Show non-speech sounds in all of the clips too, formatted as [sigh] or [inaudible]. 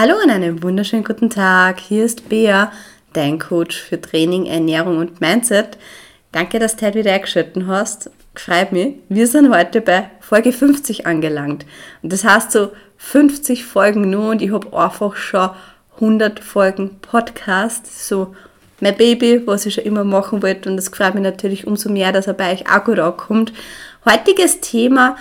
Hallo und einen wunderschönen guten Tag. Hier ist Bea, dein Coach für Training, Ernährung und Mindset. Danke, dass du heute wieder eingeschaltet hast. Freut mich. Wir sind heute bei Folge 50 angelangt. Und das heißt so 50 Folgen nur und ich habe einfach schon 100 Folgen Podcast. So mein Baby, was ich schon immer machen wollte. Und das freut mich natürlich umso mehr, dass er bei euch auch gut ankommt. Heutiges Thema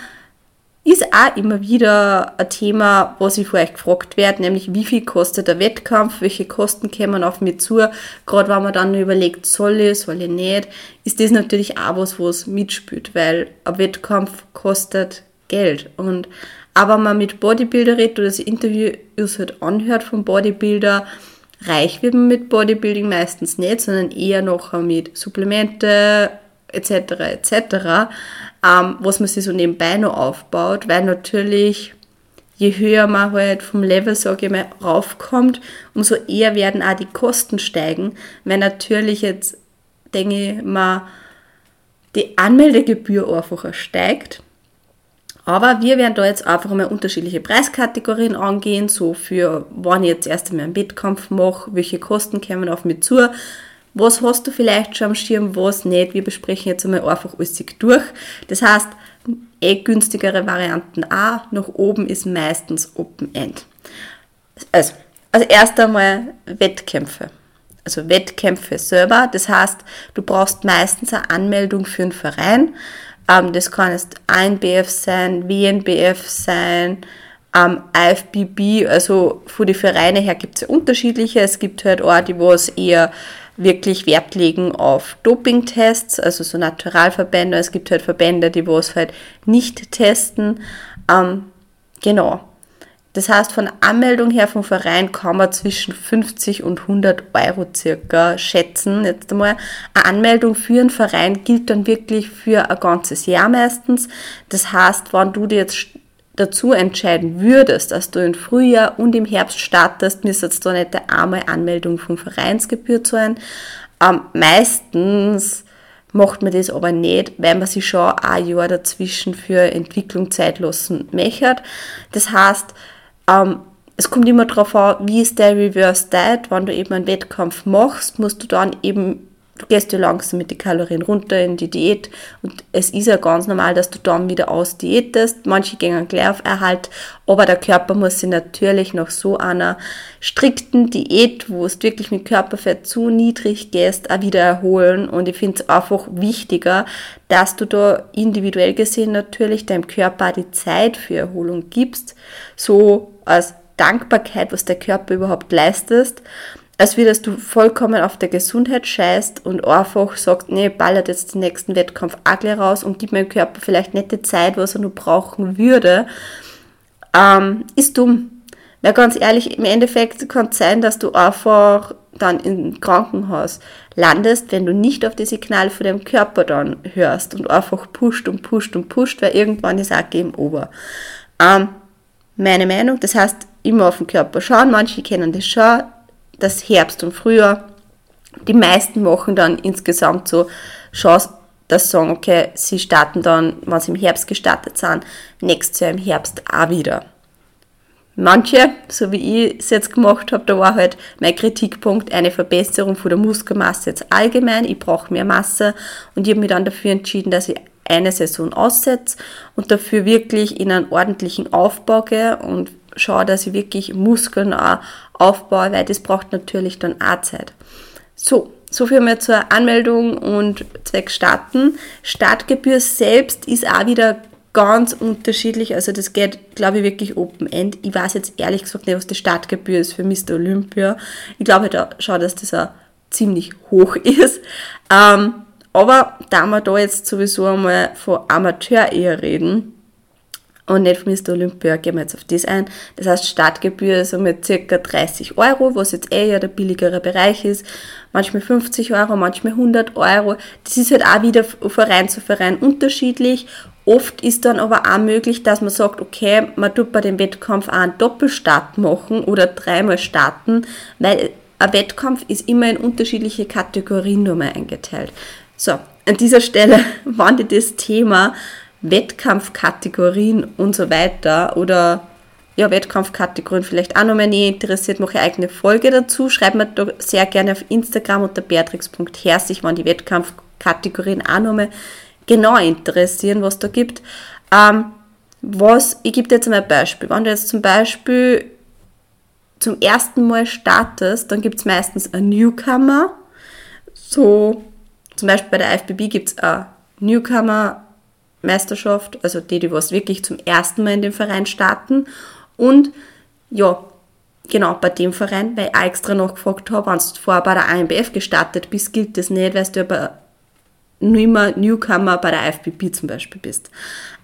ist auch immer wieder ein Thema, was ich vor euch gefragt werde, nämlich wie viel kostet der Wettkampf, welche Kosten kommen auf mich zu, gerade wenn man dann überlegt, soll ich, soll ich nicht, ist das natürlich auch was, was mitspielt, weil ein Wettkampf kostet Geld. Und aber man mit Bodybuilder redet oder das Interview halt anhört vom Bodybuilder, reich wird man mit Bodybuilding meistens nicht, sondern eher noch mit Supplemente etc. etc ähm, was man sich so nebenbei noch aufbaut, weil natürlich je höher man halt vom Level, sage ich mal, raufkommt, umso eher werden auch die Kosten steigen, weil natürlich jetzt, denke ich mal, die Anmeldegebühr einfach steigt. Aber wir werden da jetzt einfach mal unterschiedliche Preiskategorien angehen, so für wann ich jetzt erst einmal einen Wettkampf mache, welche Kosten kommen auf mich zu, was hast du vielleicht schon am Schirm, was nicht. Wir besprechen jetzt einmal einfach alles durch. Das heißt, eh günstigere Varianten auch. Nach oben ist meistens Open End. Also, als erstes einmal Wettkämpfe. Also Wettkämpfe selber. Das heißt, du brauchst meistens eine Anmeldung für einen Verein. Ähm, das kann jetzt ANBF sein, WNBF sein, ähm, IFBB. Also von den Vereinen her gibt es ja unterschiedliche. Es gibt halt auch die, wo es eher wirklich Wert legen auf Dopingtests, also so Naturalverbände. Es gibt halt Verbände, die wo es halt nicht testen. Ähm, genau. Das heißt, von Anmeldung her vom Verein kann man zwischen 50 und 100 Euro circa schätzen. Jetzt einmal, eine Anmeldung für einen Verein gilt dann wirklich für ein ganzes Jahr meistens. Das heißt, wenn du dir jetzt dazu entscheiden würdest, dass du im Frühjahr und im Herbst startest, müsste jetzt da nicht einmal Anmeldung vom Vereinsgebühr zahlen. Ähm, meistens macht man das aber nicht, weil man sich schon ein Jahr dazwischen für Entwicklung Zeit lassen möchte. Das heißt, ähm, es kommt immer darauf an, wie ist der Reverse Diet. Wenn du eben einen Wettkampf machst, musst du dann eben du gehst ja langsam mit den Kalorien runter in die Diät und es ist ja ganz normal, dass du dann wieder ausdiätest. Manche gehen gleich auf Erhalt, aber der Körper muss sich natürlich nach so einer strikten Diät, wo es wirklich mit Körperfett zu niedrig gehst, auch wieder erholen und ich finde es einfach wichtiger, dass du da individuell gesehen natürlich deinem Körper die Zeit für Erholung gibst, so als Dankbarkeit, was der Körper überhaupt leistet als wie dass du vollkommen auf der Gesundheit scheißt und einfach sagst, nee, ballert jetzt den nächsten Wettkampf auch raus und gib meinem Körper vielleicht nicht die Zeit, was er nur brauchen würde, ähm, ist dumm. Weil ganz ehrlich, im Endeffekt kann es sein, dass du einfach dann im Krankenhaus landest, wenn du nicht auf die Signale von deinem Körper dann hörst und einfach pusht und pusht und pusht, weil irgendwann ist auch Game Over. Ähm, meine Meinung, das heißt, immer auf den Körper schauen, manche kennen das schon, das Herbst und Frühjahr. Die meisten machen dann insgesamt so Chance, dass sagen, okay, sie starten dann, wenn sie im Herbst gestartet sind, nächstes Jahr im Herbst auch wieder. Manche, so wie ich es jetzt gemacht habe, da war halt mein Kritikpunkt eine Verbesserung von der Muskelmasse jetzt allgemein. Ich brauche mehr Masse und ich habe mich dann dafür entschieden, dass ich eine Saison aussetze und dafür wirklich in einen ordentlichen Aufbau gehe und schaue, dass ich wirklich Muskeln auch aufbaue, weil das braucht natürlich dann auch Zeit. So, so viel mal zur Anmeldung und Zweck starten. Startgebühr selbst ist auch wieder ganz unterschiedlich. Also das geht, glaube ich, wirklich Open End. Ich weiß jetzt ehrlich gesagt nicht, was die Startgebühr ist für Mr. Olympia. Ich glaube da schon, dass das auch ziemlich hoch [laughs] ist. Ähm, aber da wir da jetzt sowieso einmal von Amateur eher reden, und nicht Mr. Olympia gehen wir jetzt auf das ein. Das heißt, Startgebühr ist so mit circa 30 Euro, was jetzt eher ja der billigere Bereich ist. Manchmal 50 Euro, manchmal 100 Euro. Das ist halt auch wieder Verein zu Verein unterschiedlich. Oft ist dann aber auch möglich, dass man sagt, okay, man tut bei dem Wettkampf auch einen Doppelstart machen oder dreimal starten, weil ein Wettkampf ist immer in unterschiedliche Kategorien nur mal eingeteilt. So, an dieser Stelle, [laughs] dir das Thema Wettkampfkategorien und so weiter oder ja, Wettkampfkategorien vielleicht auch noch mal näher interessiert, mache ich eigene Folge dazu. Schreibt mir da sehr gerne auf Instagram unter beatrix.herzig, wenn die Wettkampfkategorien auch noch mal genau interessieren, was da gibt. Ähm, was, ich gebe dir jetzt mal ein Beispiel. Wenn du jetzt zum Beispiel zum ersten Mal startest, dann gibt es meistens einen Newcomer. So, zum Beispiel bei der IFBB gibt es eine Newcomer-Meisterschaft, also die, die was wirklich zum ersten Mal in dem Verein starten. Und ja, genau, bei dem Verein, weil ich auch extra nachgefragt habe, wenn du vorher bei der AMBF gestartet bist, gilt das nicht, weil du aber nur immer Newcomer bei der IFBB zum Beispiel bist.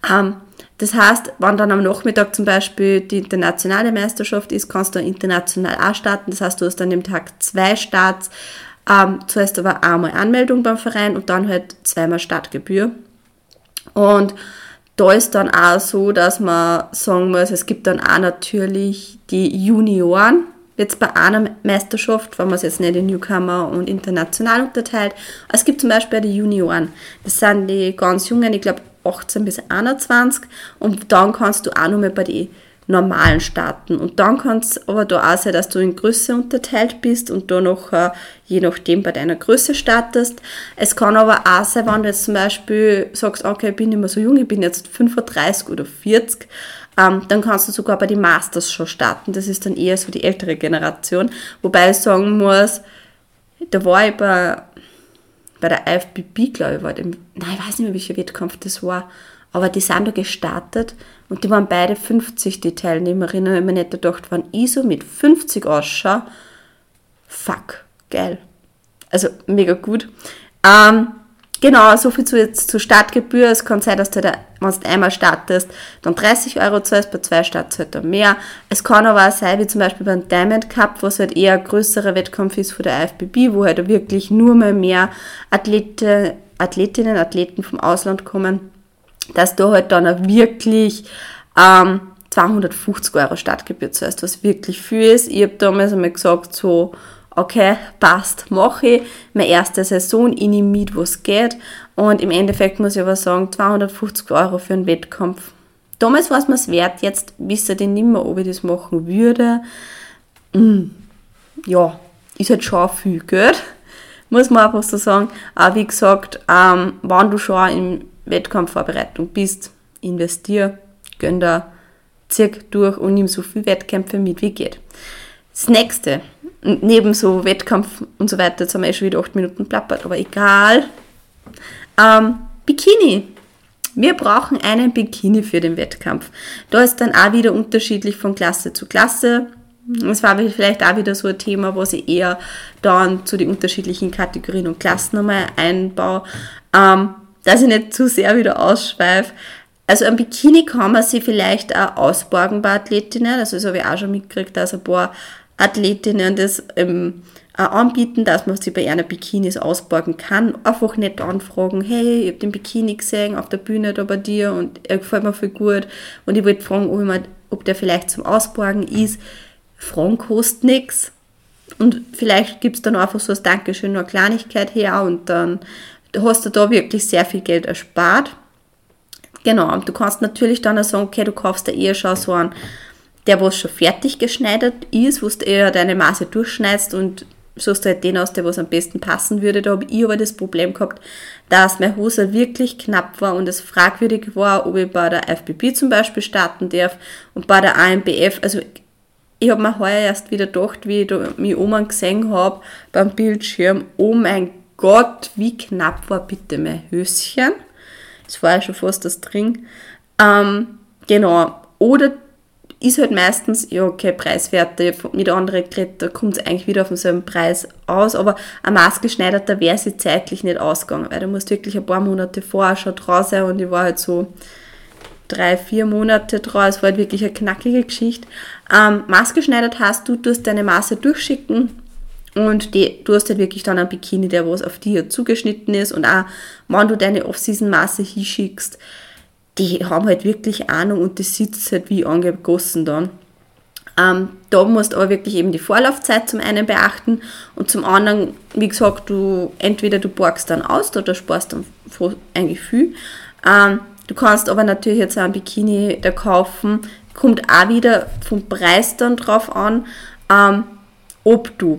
Ähm, das heißt, wenn dann am Nachmittag zum Beispiel die internationale Meisterschaft ist, kannst du international auch starten. Das heißt, du hast dann im Tag zwei Starts. Ähm, zuerst aber einmal Anmeldung beim Verein und dann halt zweimal Startgebühr. Und da ist dann auch so, dass man sagen muss, es gibt dann auch natürlich die Junioren, jetzt bei einer Meisterschaft, wenn man es jetzt nicht in Newcomer und international unterteilt. Es gibt zum Beispiel die Junioren. Das sind die ganz Jungen, ich glaube 18 bis 21 und dann kannst du auch nochmal bei den normalen starten. Und dann kann es aber da auch sein, dass du in Größe unterteilt bist und da noch, äh, je nachdem, bei deiner Größe startest. Es kann aber auch sein, wenn du jetzt zum Beispiel sagst, okay, ich bin nicht mehr so jung, ich bin jetzt 35 oder 40, ähm, dann kannst du sogar bei den Masters schon starten. Das ist dann eher so die ältere Generation. Wobei ich sagen muss, da war ich bei bei der IFBB, glaube ich, war dem, nein, ich weiß nicht mehr, welcher Wettkampf das war, aber die sind da gestartet und die waren beide 50, die Teilnehmerinnen, ich mir nicht gedacht, wenn ich so mit 50 ausschaue, fuck, geil. Also mega gut. Ähm, Genau, so viel zu jetzt zur Startgebühr. Es kann sein, dass du, da, wenn du einmal startest, dann 30 Euro zahlst, bei zwei Starts halt dann mehr. Es kann aber auch sein, wie zum Beispiel beim Diamond Cup, was halt eher ein größerer Wettkampf ist von der IFBB, wo halt wirklich nur mal mehr Athlete, Athletinnen, Athleten vom Ausland kommen, dass du halt dann auch wirklich ähm, 250 Euro Startgebühr zahlst, was wirklich viel ist. Ich habe damals einmal gesagt, so okay, passt, mache ich. Meine erste Saison, ich nehme mit, was geht. Und im Endeffekt muss ich aber sagen, 250 Euro für einen Wettkampf. Damals war es mir wert, jetzt wisse ich nicht mehr, ob ich das machen würde. Mm, ja, ist halt schon viel Geld, muss man einfach so sagen. Aber wie gesagt, ähm, wenn du schon in Wettkampfvorbereitung bist, investier, gönn da, zieh durch und nimm so viele Wettkämpfe mit, wie geht. Das nächste, neben so Wettkampf und so weiter, jetzt haben wir eh schon wieder acht Minuten plappert, aber egal. Ähm, Bikini. Wir brauchen einen Bikini für den Wettkampf. Da ist dann auch wieder unterschiedlich von Klasse zu Klasse. Es war vielleicht auch wieder so ein Thema, was ich eher dann zu den unterschiedlichen Kategorien und Klassen nochmal einbaue, ähm, dass ich nicht zu sehr wieder ausschweife. Also ein Bikini kann man sich vielleicht auch ausborgen bei Athletinnen. Also das habe ich auch schon mitgekriegt, dass ein paar Athletinnen das ähm, auch anbieten, dass man sie bei einer Bikinis ausborgen kann. Einfach nicht anfragen, hey, ich habe den Bikini gesehen auf der Bühne da bei dir und er gefällt mir voll gut und ich wollte fragen, ob, mal, ob der vielleicht zum Ausborgen ist. Fragen kostet nichts und vielleicht gibt es dann einfach so als Dankeschön nur eine Kleinigkeit her und dann hast du da wirklich sehr viel Geld erspart. Genau, und du kannst natürlich dann auch sagen, okay, du kaufst dir eher schon so einen der was schon fertig geschneidert ist, wo du eher deine Maße durchschneidest und suchst halt den aus, der was am besten passen würde. Da habe ich aber das Problem gehabt, dass meine Hose wirklich knapp war und es fragwürdig war, ob ich bei der FBB zum Beispiel starten darf und bei der AMBF. Also ich habe mir heuer erst wieder gedacht, wie ich da mich Oma gesehen habe beim Bildschirm, oh mein Gott, wie knapp war bitte mein Höschen. Das war ja schon fast das Dring. Ähm, genau. Oder ist halt meistens, ja, okay, Preiswerte mit anderen Geräten, da kommt es eigentlich wieder auf denselben Preis aus, aber ein maßgeschneiderter wäre sie zeitlich nicht ausgegangen, weil du musst wirklich ein paar Monate vorher schon draus sein und ich war halt so drei, vier Monate draus, es war halt wirklich eine knackige Geschichte. Ähm, maßgeschneidert hast du, hast deine Maße durchschicken und die, du hast halt wirklich dann ein Bikini, der was auf dir zugeschnitten ist und auch, wenn du deine Off-Season-Maße hinschickst, die haben halt wirklich Ahnung und das sitzt halt wie angegossen dann. Ähm, da musst du aber wirklich eben die Vorlaufzeit zum einen beachten und zum anderen, wie gesagt, du entweder du borgst dann aus oder sparst dann eigentlich viel. Ähm, du kannst aber natürlich jetzt auch ein Bikini da kaufen, kommt auch wieder vom Preis dann drauf an, ähm, ob du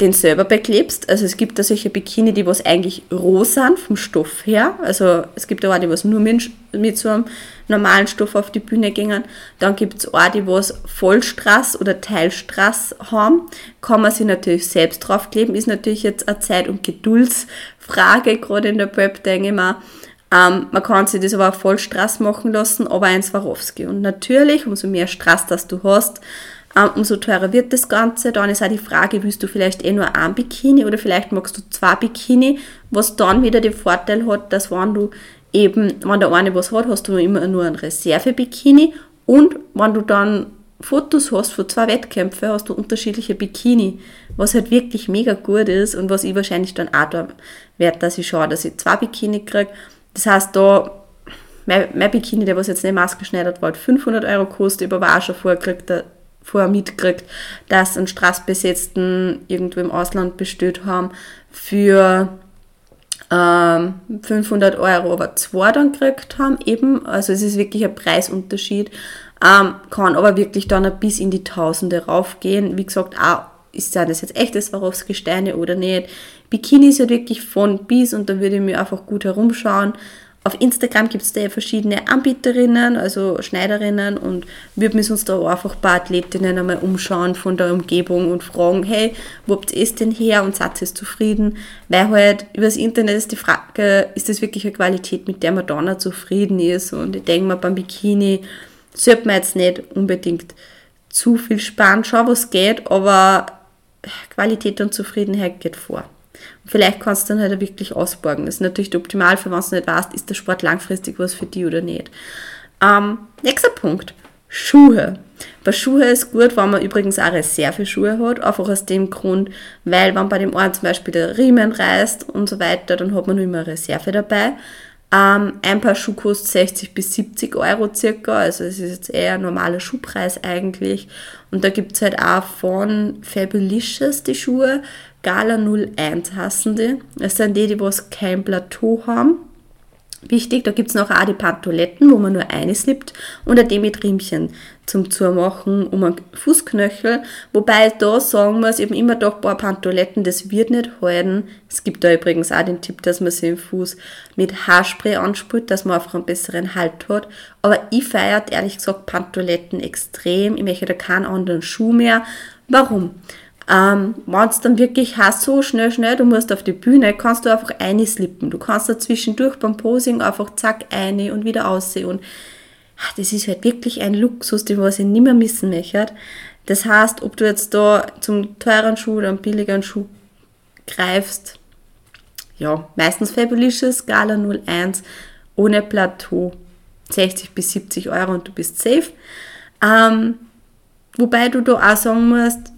den selber beklebst. Also es gibt da solche Bikini, die was eigentlich roh sind vom Stoff her. Also es gibt auch die, was nur mit, mit so einem normalen Stoff auf die Bühne gingen. Dann gibt es auch die, was Vollstrass oder Teilstrass haben. Kann man sich natürlich selbst draufkleben. Ist natürlich jetzt eine Zeit- und Geduldsfrage, gerade in der Prep, denke ich mal. Ähm, man kann sich das aber auch Vollstrass machen lassen, aber ein Swarovski. Und natürlich, umso mehr Strass das du hast, umso teurer wird das Ganze. Dann ist auch die Frage, willst du vielleicht eh nur ein Bikini oder vielleicht magst du zwei Bikini, was dann wieder den Vorteil hat, dass wenn du eben, wenn der eine was hat, hast du immer nur ein Reserve-Bikini und wenn du dann Fotos hast von zwei Wettkämpfen, hast du unterschiedliche Bikini, was halt wirklich mega gut ist und was ich wahrscheinlich dann auch da werde, dass ich schaue, dass ich zwei Bikini kriege. Das heißt, da mein, mein Bikini, der was jetzt nicht maßgeschneidert war, hat 500 Euro kostet, aber auch schon vorher gekriegt, vorher mitgekriegt, dass einen Straßbesetzten irgendwo im Ausland bestellt haben für ähm, 500 Euro, aber zwei dann gekriegt haben eben. Also es ist wirklich ein Preisunterschied. Ähm, kann aber wirklich dann bis in die Tausende raufgehen. Wie gesagt, auch ist das jetzt echtes Swarovski-Steine oder nicht. Bikini ist halt wirklich von bis und da würde ich mir einfach gut herumschauen auf Instagram gibt es da ja verschiedene Anbieterinnen, also Schneiderinnen und wir müssen uns da auch einfach ein paar Athletinnen einmal umschauen von der Umgebung und fragen, hey, wo habt ihr es denn her und seid ihr zufrieden? Weil halt über das Internet ist die Frage, ist das wirklich eine Qualität, mit der man dann zufrieden ist? Und ich denke mal, beim Bikini sollte man jetzt nicht unbedingt zu viel sparen, schau was geht, aber Qualität und Zufriedenheit geht vor. Vielleicht kannst du dann halt wirklich ausborgen. Das ist natürlich optimal, für was du nicht weißt, ist der Sport langfristig was für dich oder nicht. Ähm, nächster Punkt. Schuhe. Bei Schuhe ist gut, wenn man übrigens auch Reserveschuhe hat, einfach aus dem Grund, weil wenn bei dem einen zum Beispiel der Riemen reißt und so weiter, dann hat man nur immer Reserve dabei. Ähm, ein Paar Schuh kostet 60 bis 70 Euro circa, also es ist jetzt eher ein normaler Schuhpreis eigentlich. Und da gibt es halt auch von Fabulicious die Schuhe, Gala 01 hassen die. Das sind die, die was kein Plateau haben. Wichtig, da gibt es noch auch die Pantoletten, wo man nur eine slippt und ein mit Riemchen zum Zumachen um einen Fußknöchel. Wobei da sagen muss, eben immer doch ein paar Pantoletten, das wird nicht halten. Es gibt da übrigens auch den Tipp, dass man sich im Fuß mit Haarspray ansprüht, dass man einfach einen besseren Halt hat. Aber ich feiert ehrlich gesagt Pantoletten extrem. Ich möchte da keinen anderen Schuh mehr. Warum? Ähm, Wenn es dann wirklich hast, so schnell, schnell, du musst auf die Bühne, kannst du einfach eine slippen. Du kannst da zwischendurch beim Posing einfach zack eine und wieder aussehen. Und ach, das ist halt wirklich ein Luxus, den was ich nicht mehr missen möchte. Das heißt, ob du jetzt da zum teuren Schuh oder einem billigeren Schuh greifst, ja, meistens Fabulicious, Gala 01, ohne Plateau, 60 bis 70 Euro und du bist safe. Ähm, wobei du da auch sagen musst,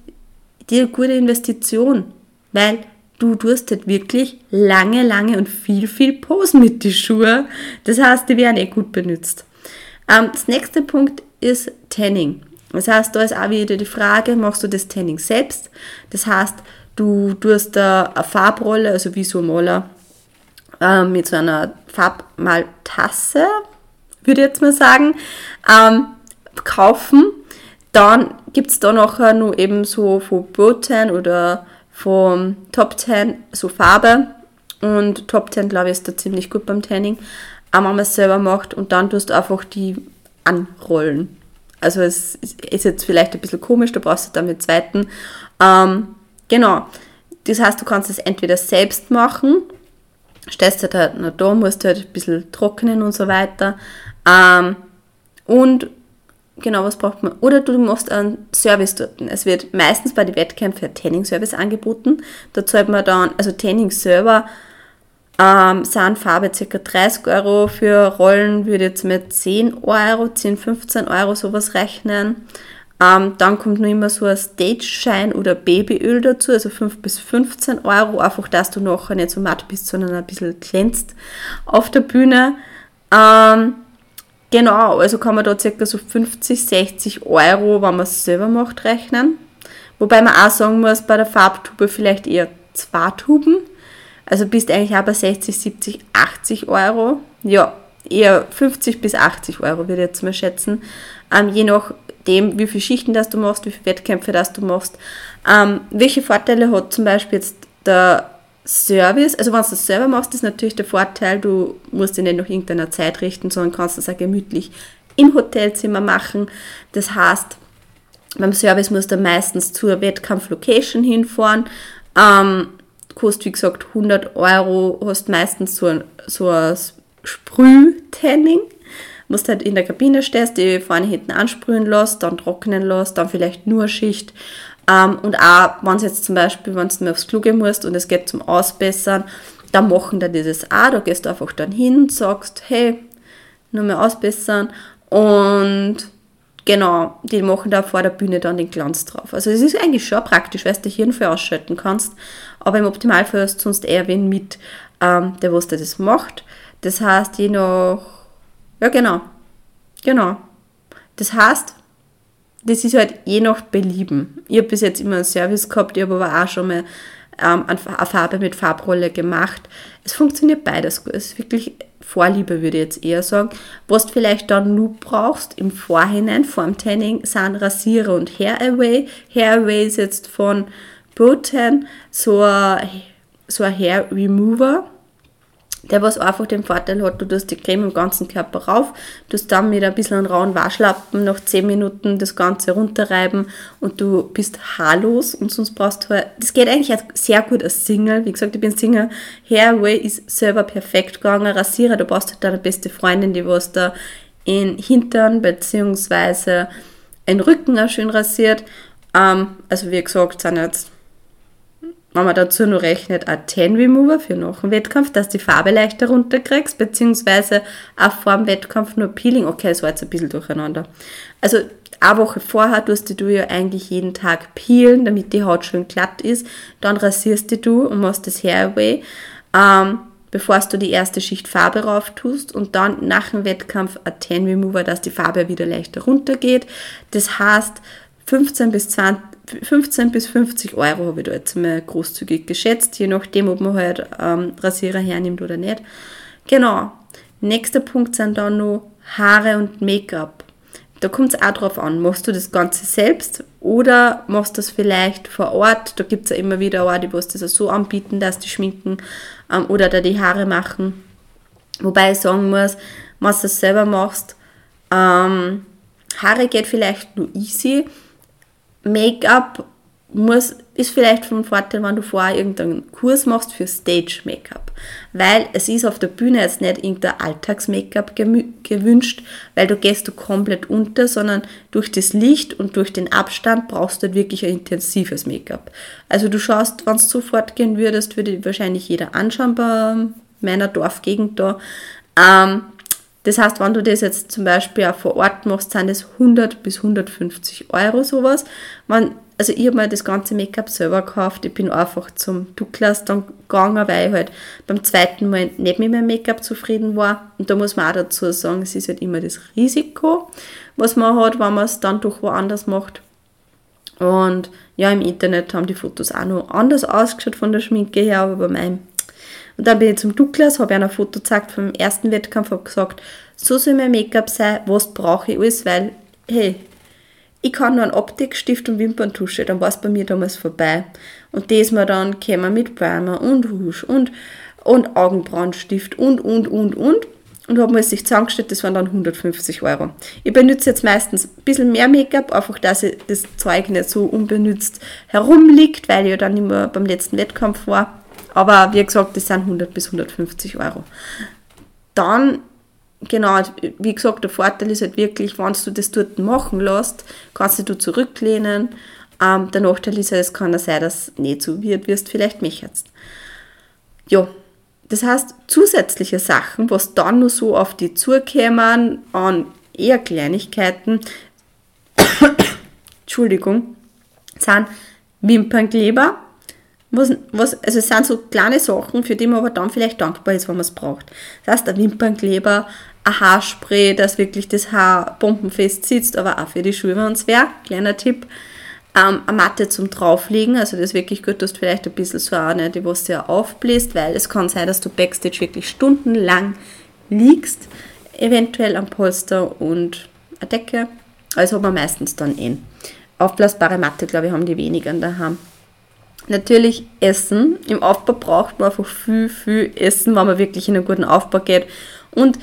die eine gute Investition, weil du tust wirklich lange, lange und viel, viel Posen mit den Schuhen. Das heißt, die werden eh gut benutzt. Ähm, das nächste Punkt ist Tanning. Das heißt, da ist auch wieder die Frage, machst du das Tanning selbst? Das heißt, du tust eine Farbrolle, also wie so ein Maler, äh, mit so einer Farbmaltasse, würde ich jetzt mal sagen, ähm, kaufen dann gibt es da nachher nur eben so von Pro-10 oder vom Top 10 so Farbe. Und Top 10, glaube ich, ist da ziemlich gut beim Tanning. Aber wenn man es selber macht und dann tust du einfach die anrollen. Also es ist jetzt vielleicht ein bisschen komisch, da brauchst du dann mit zweiten. Ähm, genau. Das heißt, du kannst es entweder selbst machen, stellst halt, halt noch da, musst du halt ein bisschen trocknen und so weiter. Ähm, und Genau, was braucht man? Oder du machst einen Service dort. Es wird meistens bei den Wettkämpfen ein Tanning-Service angeboten. Da zahlt man dann, also Tanning-Server ähm, sind Farbe ca. 30 Euro. Für Rollen würde jetzt mit 10 Euro, 10, 15 Euro sowas rechnen. Ähm, dann kommt noch immer so ein Stage-Schein oder Babyöl dazu, also 5 bis 15 Euro. Einfach, dass du nachher nicht so matt bist, sondern ein bisschen glänzt auf der Bühne. Ähm, Genau, also kann man da ca. so 50, 60 Euro, wenn man es selber macht, rechnen. Wobei man auch sagen muss, bei der Farbtube vielleicht eher zwei Tuben. Also bist eigentlich auch bei 60, 70, 80 Euro. Ja, eher 50 bis 80 Euro, würde ich jetzt mal schätzen. Ähm, je nachdem, wie viele Schichten das du machst, wie viele Wettkämpfe das du machst. Ähm, welche Vorteile hat zum Beispiel jetzt der Service? Also wenn du das selber machst, ist natürlich der Vorteil, du musst dich nicht nach irgendeiner Zeit richten, sondern kannst das auch gemütlich im Hotelzimmer machen. Das heißt, beim Service musst du meistens zur Wettkampf-Location hinfahren. Ähm, kostet wie gesagt 100 Euro, hast meistens so ein, so ein Sprühtanning. Musst halt in der Kabine stehst, die vorne hinten ansprühen lässt, dann trocknen lässt, dann vielleicht nur Schicht. Ähm, und auch, wenn es jetzt zum Beispiel, wenn du mal aufs gehen musst und es geht zum Ausbessern, dann machen da dieses auch, da gehst du einfach dann hin, sagst, hey, nur mehr ausbessern und Genau, die machen da vor der Bühne dann den Glanz drauf. Also es ist eigentlich schon praktisch, weil du dich Hirn für ausschalten kannst, aber im Optimalfall hast du sonst eher wen mit, ähm, der was das macht. Das heißt, je nach, ja genau, genau. Das heißt, das ist halt je nach Belieben. Ich habe bis jetzt immer einen Service gehabt, ich habe aber auch schon mal ähm, eine Farbe mit Farbrolle gemacht. Es funktioniert beides gut. Es ist wirklich Vorliebe, würde ich jetzt eher sagen. Was du vielleicht dann nur brauchst im Vorhinein, vor dem Tanning, sind Rasierer und Hair Away. Hair Away ist jetzt von Botan so ein, so ein Hair Remover der was einfach den Vorteil hat, du tust die Creme im ganzen Körper rauf, tust dann mit ein bisschen rauen Waschlappen nach 10 Minuten das Ganze runterreiben und du bist haarlos und sonst brauchst du halt, das geht eigentlich sehr gut als Single, wie gesagt, ich bin Single, Hairway ist selber perfekt gegangen, Rasierer, du brauchst halt deine beste Freundin, die was da in Hintern bzw. in Rücken auch schön rasiert, ähm, also wie gesagt, sind jetzt wenn man dazu nur rechnet, ein Tan Remover für nach dem Wettkampf, dass die Farbe leichter runterkriegst, beziehungsweise auch vor dem Wettkampf nur Peeling. Okay, das war jetzt ein bisschen durcheinander. Also eine Woche vorher tust du ja eigentlich jeden Tag peelen, damit die Haut schön glatt ist. Dann rasierst du und machst das Hair away, ähm, bevor du die erste Schicht Farbe rauf tust und dann nach dem Wettkampf ein Tan Remover, dass die Farbe wieder leichter runtergeht. Das heißt, 15 bis 20 15 bis 50 Euro habe ich da jetzt mal großzügig geschätzt, je nachdem, ob man halt ähm, Rasierer hernimmt oder nicht. Genau. Nächster Punkt sind dann noch Haare und Make-up. Da kommt es auch drauf an, machst du das Ganze selbst oder machst du das vielleicht vor Ort? Da gibt es ja immer wieder auch die, die das so anbieten, dass die schminken ähm, oder da die Haare machen. Wobei ich sagen muss, wenn du das selber machst, ähm, Haare geht vielleicht nur easy, Make-up muss, ist vielleicht von Vorteil, wenn du vorher irgendeinen Kurs machst für Stage-Make-up. Weil es ist auf der Bühne jetzt nicht irgendein Alltags-Make-up gewünscht, weil du gehst du komplett unter, sondern durch das Licht und durch den Abstand brauchst du halt wirklich ein intensives Make-up. Also du schaust, wenn es sofort gehen würdest, würde wahrscheinlich jeder anschauen bei meiner Dorfgegend da. Ähm, das heißt, wenn du das jetzt zum Beispiel auch vor Ort machst, sind es 100 bis 150 Euro sowas. Wenn, also ich habe mir das ganze Make-up selber gekauft. Ich bin einfach zum Douglas dann gegangen, weil ich halt beim zweiten Mal nicht mit meinem Make-up zufrieden war. Und da muss man auch dazu sagen, es ist halt immer das Risiko, was man hat, wenn man es dann doch woanders macht. Und ja, im Internet haben die Fotos auch noch anders ausgeschaut von der Schminke her, aber bei meinem und dann bin ich zum Douglas, habe ihm ein Foto gezeigt vom ersten Wettkampf, habe gesagt, so soll mein Make-up sein, was brauche ich alles, weil, hey, ich kann nur einen Optikstift und Wimperntusche, dann war es bei mir damals vorbei. Und das mal dann kämen mit Primer und Rouge und, und Augenbrauenstift und, und, und, und. Und habe mir sich zusammengestellt, das waren dann 150 Euro. Ich benutze jetzt meistens ein bisschen mehr Make-up, einfach dass das Zeug nicht so unbenutzt herumliegt, weil ich ja dann immer beim letzten Wettkampf war. Aber wie gesagt, das sind 100 bis 150 Euro. Dann, genau, wie gesagt, der Vorteil ist halt wirklich, wenn du das dort machen lässt, kannst du zurücklehnen. Ähm, der Nachteil ist halt, es kann sein, dass es nicht so wird, wirst vielleicht mecherst. Ja, das heißt, zusätzliche Sachen, was dann nur so auf die zukämen, an eher Kleinigkeiten, [coughs] Entschuldigung, sind Wimpernkleber, was, was, also es sind so kleine Sachen, für die man aber dann vielleicht dankbar ist, wenn man es braucht. Das heißt, ein Wimpernkleber, ein Haarspray, das wirklich das Haar bombenfest sitzt, aber auch für die Schuhe, wenn es wäre. Kleiner Tipp. Ähm, eine Matte zum drauflegen, also das ist wirklich gut, dass du vielleicht ein bisschen so eine, die was sehr aufbläst, weil es kann sein, dass du Backstage wirklich stundenlang liegst. eventuell ein Polster und eine Decke. Also hat man meistens dann eh. Aufblasbare Matte, glaube ich, haben die weniger daheim. Natürlich Essen. Im Aufbau braucht man einfach viel, viel Essen, wenn man wirklich in einen guten Aufbau geht. Und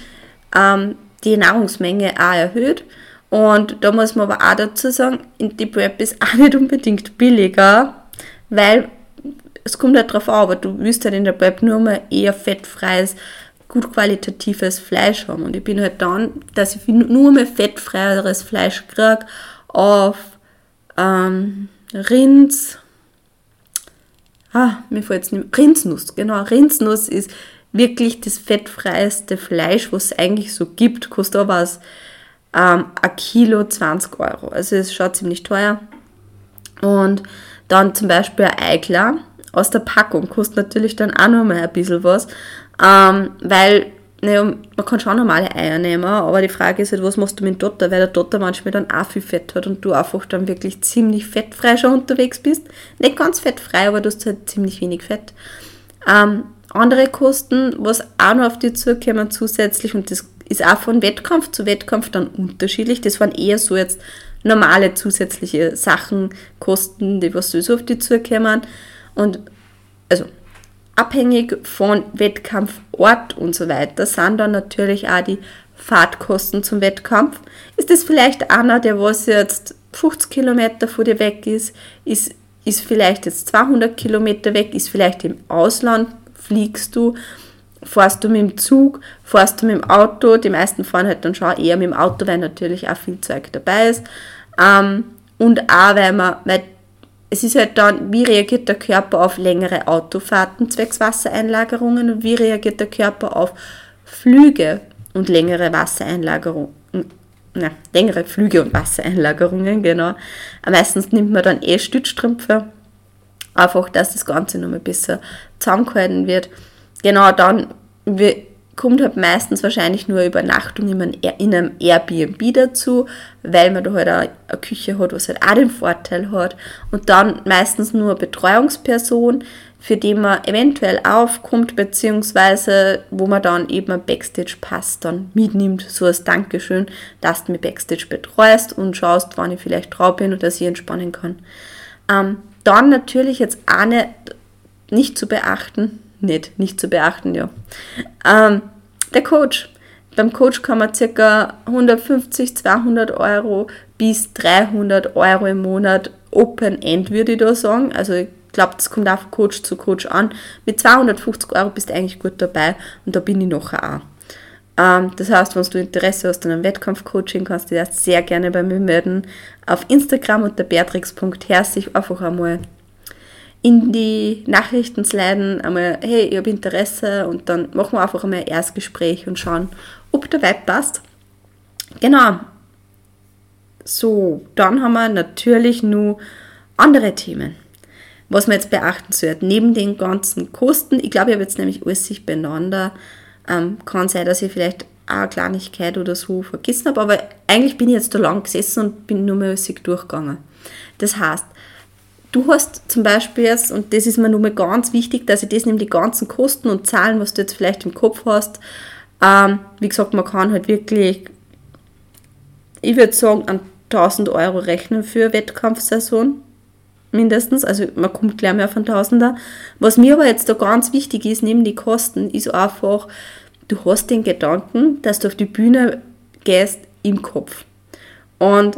ähm, die Nahrungsmenge auch erhöht. Und da muss man aber auch dazu sagen, die Prep ist auch [laughs] nicht unbedingt billiger, weil es kommt halt drauf an, aber du willst halt in der Prep nur mal eher fettfreies, gut qualitatives Fleisch haben. Und ich bin halt dann, dass ich nur mehr fettfreieres Fleisch kriege auf ähm, Rinds, ah, mir fällt es nicht Rindsnuss, genau, Rindsnuss ist wirklich das fettfreieste Fleisch, was es eigentlich so gibt, kostet aber was ähm, ein Kilo 20 Euro. Also es schaut ziemlich teuer. Und dann zum Beispiel ein Eiklar aus der Packung kostet natürlich dann auch noch mal ein bisschen was, ähm, weil naja, man kann schon normale Eier nehmen, aber die Frage ist halt, was machst du mit dem Dotter, weil der Dotter manchmal dann auch viel Fett hat und du einfach dann wirklich ziemlich fettfrei schon unterwegs bist. Nicht ganz fettfrei, aber du hast halt ziemlich wenig Fett. Ähm, andere Kosten, was auch noch auf die zukommen zusätzlich und das ist auch von Wettkampf zu Wettkampf dann unterschiedlich. Das waren eher so jetzt normale zusätzliche Sachen, Kosten, die was sowieso auf die zukommen. Und also abhängig von Wettkampfort und so weiter sind dann natürlich auch die Fahrtkosten zum Wettkampf. Ist das vielleicht einer, der was jetzt 50 Kilometer von dir weg ist, ist, ist vielleicht jetzt 200 Kilometer weg, ist vielleicht im Ausland, fliegst du Fährst du mit dem Zug, fährst du mit dem Auto, die meisten fahren halt dann schon eher mit dem Auto, weil natürlich auch viel Zeug dabei ist. Ähm, und auch, weil man, weil es ist halt dann, wie reagiert der Körper auf längere Autofahrten zwecks Wassereinlagerungen und wie reagiert der Körper auf Flüge und längere Wassereinlagerungen. Na, längere Flüge und Wassereinlagerungen, genau. Meistens nimmt man dann eh Stützstrümpfe, einfach, dass das Ganze noch ein bisschen zusammengehalten wird genau, dann kommt halt meistens wahrscheinlich nur Übernachtung in einem Airbnb dazu, weil man da halt eine Küche hat, was halt auch den Vorteil hat. Und dann meistens nur eine Betreuungsperson, für die man eventuell aufkommt, beziehungsweise wo man dann eben einen Backstage-Pass dann mitnimmt, so als Dankeschön, dass du mich Backstage betreust und schaust, wann ich vielleicht drauf bin und dass ich entspannen kann. Ähm, dann natürlich jetzt auch nicht zu beachten, nicht, nicht zu beachten, ja. Ähm, der Coach. Beim Coach kann man ca. 150, 200 Euro bis 300 Euro im Monat Open End, würde ich da sagen. Also ich glaube, das kommt auch von Coach zu Coach an. Mit 250 Euro bist du eigentlich gut dabei und da bin ich nachher auch. Ähm, das heißt, wenn du Interesse hast an einem Wettkampfcoaching, kannst du dir sehr gerne bei mir melden. Auf Instagram unter beatrix.herzig einfach einmal in die Nachrichten sliden, einmal, hey, ich habe Interesse und dann machen wir einfach einmal ein Erstgespräch und schauen, ob der Vibe passt. Genau. So, dann haben wir natürlich nur andere Themen, was man jetzt beachten sollte. Neben den ganzen Kosten, ich glaube, ich habe jetzt nämlich alles sich beieinander, ähm, kann sein, dass ich vielleicht eine Kleinigkeit oder so vergessen habe, aber eigentlich bin ich jetzt da lang gesessen und bin nur sich durchgegangen. Das heißt, Du hast zum Beispiel jetzt, und das ist mir nun mal ganz wichtig, dass ich das nehme, die ganzen Kosten und Zahlen, was du jetzt vielleicht im Kopf hast, ähm, wie gesagt, man kann halt wirklich, ich würde sagen, an 1000 Euro rechnen für Wettkampfsaison, mindestens, also man kommt gleich mehr auf einen Tausender. Was mir aber jetzt da ganz wichtig ist, neben die Kosten, ist einfach, du hast den Gedanken, dass du auf die Bühne gehst im Kopf. Und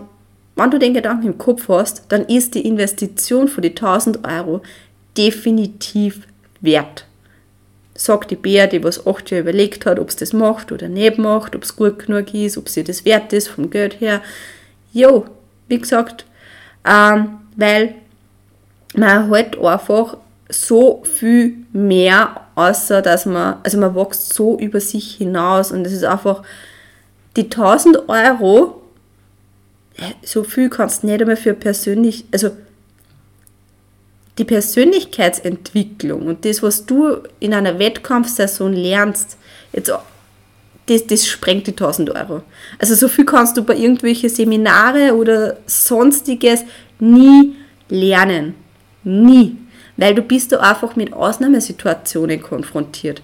wenn du den Gedanken im Kopf hast, dann ist die Investition für die 1000 Euro definitiv wert. Sagt die Bär, die was acht Jahre überlegt hat, ob es das macht oder nicht macht, ob es gut genug ist, ob sie das wert ist vom Geld her. Jo, wie gesagt, ähm, weil man halt einfach so viel mehr, außer dass man, also man wächst so über sich hinaus und es ist einfach die 1000 Euro so viel kannst du nicht einmal für persönlich, also die Persönlichkeitsentwicklung und das, was du in einer Wettkampfsaison lernst, jetzt, das, das sprengt die 1000 Euro. Also so viel kannst du bei irgendwelchen Seminare oder sonstiges nie lernen. Nie. Weil du bist da einfach mit Ausnahmesituationen konfrontiert.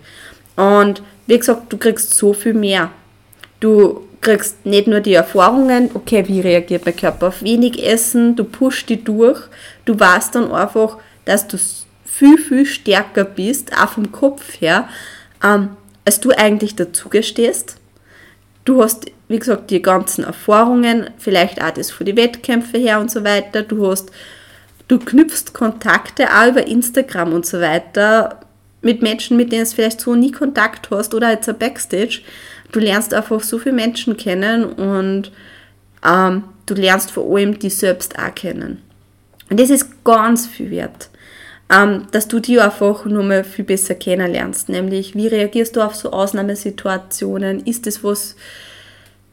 Und wie gesagt, du kriegst so viel mehr. Du kriegst nicht nur die Erfahrungen, okay, wie reagiert mein Körper auf wenig Essen, du pushst die durch, du weißt dann einfach, dass du viel, viel stärker bist, auch vom Kopf her, ähm, als du eigentlich dazugestehst. Du hast, wie gesagt, die ganzen Erfahrungen, vielleicht auch das für die Wettkämpfe her und so weiter. Du hast, du knüpfst Kontakte auch über Instagram und so weiter mit Menschen, mit denen du vielleicht so nie Kontakt hast oder jetzt ein Backstage. Du lernst einfach so viele Menschen kennen und ähm, du lernst vor allem die selbst auch kennen. Und das ist ganz viel wert, ähm, dass du die einfach nur mal viel besser kennenlernst. Nämlich, wie reagierst du auf so Ausnahmesituationen? Ist das was,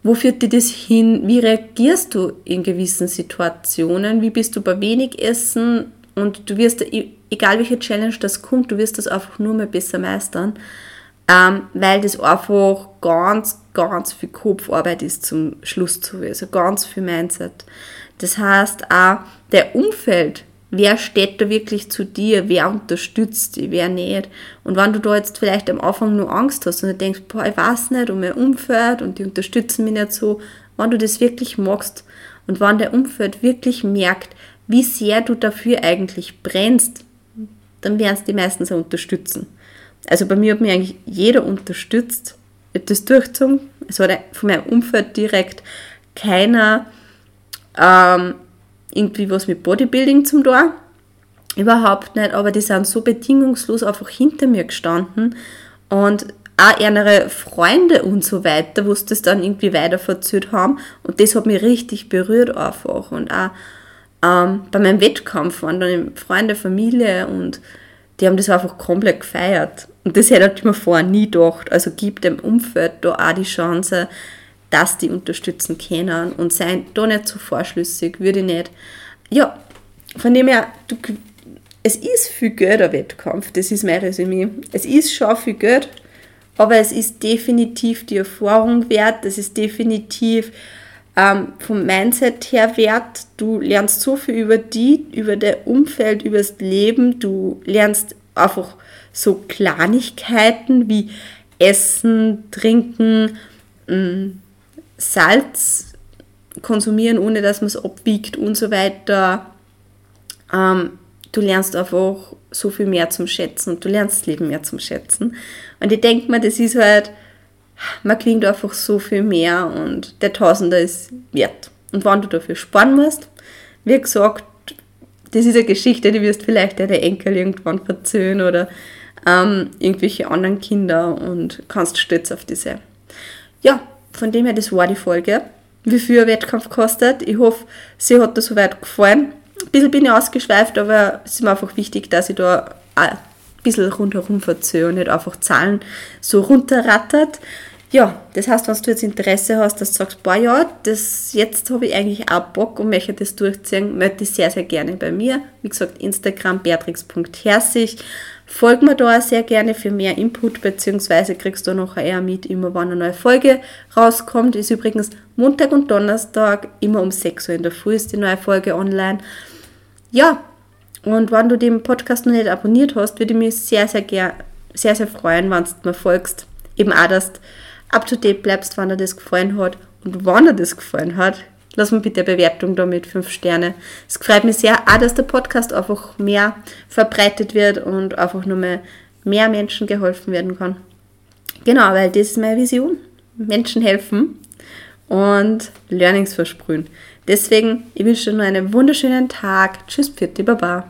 wo führt dir das hin? Wie reagierst du in gewissen Situationen? Wie bist du bei wenig Essen? Und du wirst, egal welche Challenge das kommt, du wirst das einfach nur mal besser meistern ähm, weil das einfach ganz, ganz viel Kopfarbeit ist zum Schluss zu, also ganz viel Mindset. Das heißt auch, der Umfeld, wer steht da wirklich zu dir, wer unterstützt dich, wer nicht. Und wenn du da jetzt vielleicht am Anfang nur Angst hast und du denkst, boah, ich weiß nicht um mein Umfeld und die unterstützen mich nicht so, wenn du das wirklich magst und wenn der Umfeld wirklich merkt, wie sehr du dafür eigentlich brennst, dann werden es die meistens auch unterstützen. Also bei mir hat mich eigentlich jeder unterstützt. Ich habe das durchgezogen. Es war von meinem Umfeld direkt keiner ähm, irgendwie was mit Bodybuilding zum tun. Überhaupt nicht, aber die sind so bedingungslos einfach hinter mir gestanden und auch ihre Freunde und so weiter, wo sie das dann irgendwie weiter verzählt haben und das hat mich richtig berührt einfach und auch ähm, bei meinem Wettkampf waren dann Freunde, Familie und die haben das einfach komplett gefeiert. Und das hätte ich mir vorher nie gedacht. Also gibt dem Umfeld da auch die Chance, dass die unterstützen können und seien da nicht so vorschlüssig, würde ich nicht. Ja, von dem her, du, es ist viel Geld der Wettkampf, das ist mein Resümee. Es ist schon viel Geld, aber es ist definitiv die Erfahrung wert, es ist definitiv ähm, vom Mindset her wert. Du lernst so viel über die, über das Umfeld, über das Leben. Du lernst einfach so Kleinigkeiten wie Essen, Trinken, mm, Salz konsumieren, ohne dass man es abwiegt und so weiter. Ähm, du lernst einfach so viel mehr zum Schätzen und du lernst das Leben mehr zum Schätzen. Und ich denke mir, das ist halt man gewinnt einfach so viel mehr und der Tausender ist wert. Und wenn du dafür sparen musst, wie gesagt, das ist eine Geschichte, die wirst vielleicht deine Enkel irgendwann erzählen oder ähm, irgendwelche anderen Kinder und kannst stolz auf diese. Ja, von dem her, das war die Folge. Wie viel ein Wettkampf kostet. Ich hoffe, sie hat dir soweit gefallen. Ein bisschen bin ich ausgeschweift, aber es ist mir einfach wichtig, dass ich da ein bisschen rundherum verzöge und nicht einfach Zahlen so runterrattert. Ja, das heißt, wenn du jetzt Interesse hast, dass du sagst, boah ja, das, jetzt habe ich eigentlich auch Bock und möchte das durchziehen, melde dich sehr, sehr gerne bei mir. Wie gesagt, Instagram beatrix.herzig. Folg mir da auch sehr gerne für mehr Input, beziehungsweise kriegst du noch eher mit, immer wann eine neue Folge rauskommt. Ist übrigens Montag und Donnerstag, immer um 6 Uhr in der Früh ist die neue Folge online. Ja, und wenn du den Podcast noch nicht abonniert hast, würde ich mich sehr, sehr, sehr, sehr, sehr freuen, wenn du mir folgst. Eben auch, dass du up to date bleibst, wann dir das gefallen hat. Und wann dir das gefallen hat, lass mir bitte eine Bewertung da mit 5 Sterne. Es freut mich sehr, auch dass der Podcast einfach mehr verbreitet wird und einfach nur mehr, Menschen geholfen werden kann. Genau, weil das ist meine Vision. Menschen helfen und Learnings versprühen. Deswegen, ich wünsche dir nur einen wunderschönen Tag. Tschüss, Pfitti, Baba.